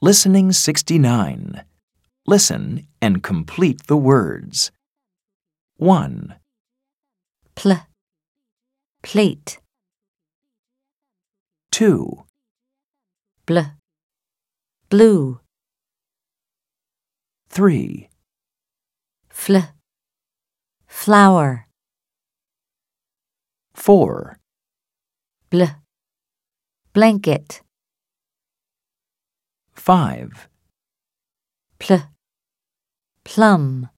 Listening 69. Listen and complete the words. 1, pl, plate, 2, bl, blue, 3, fl, flower, 4, bl, blanket, 5, pl, plum.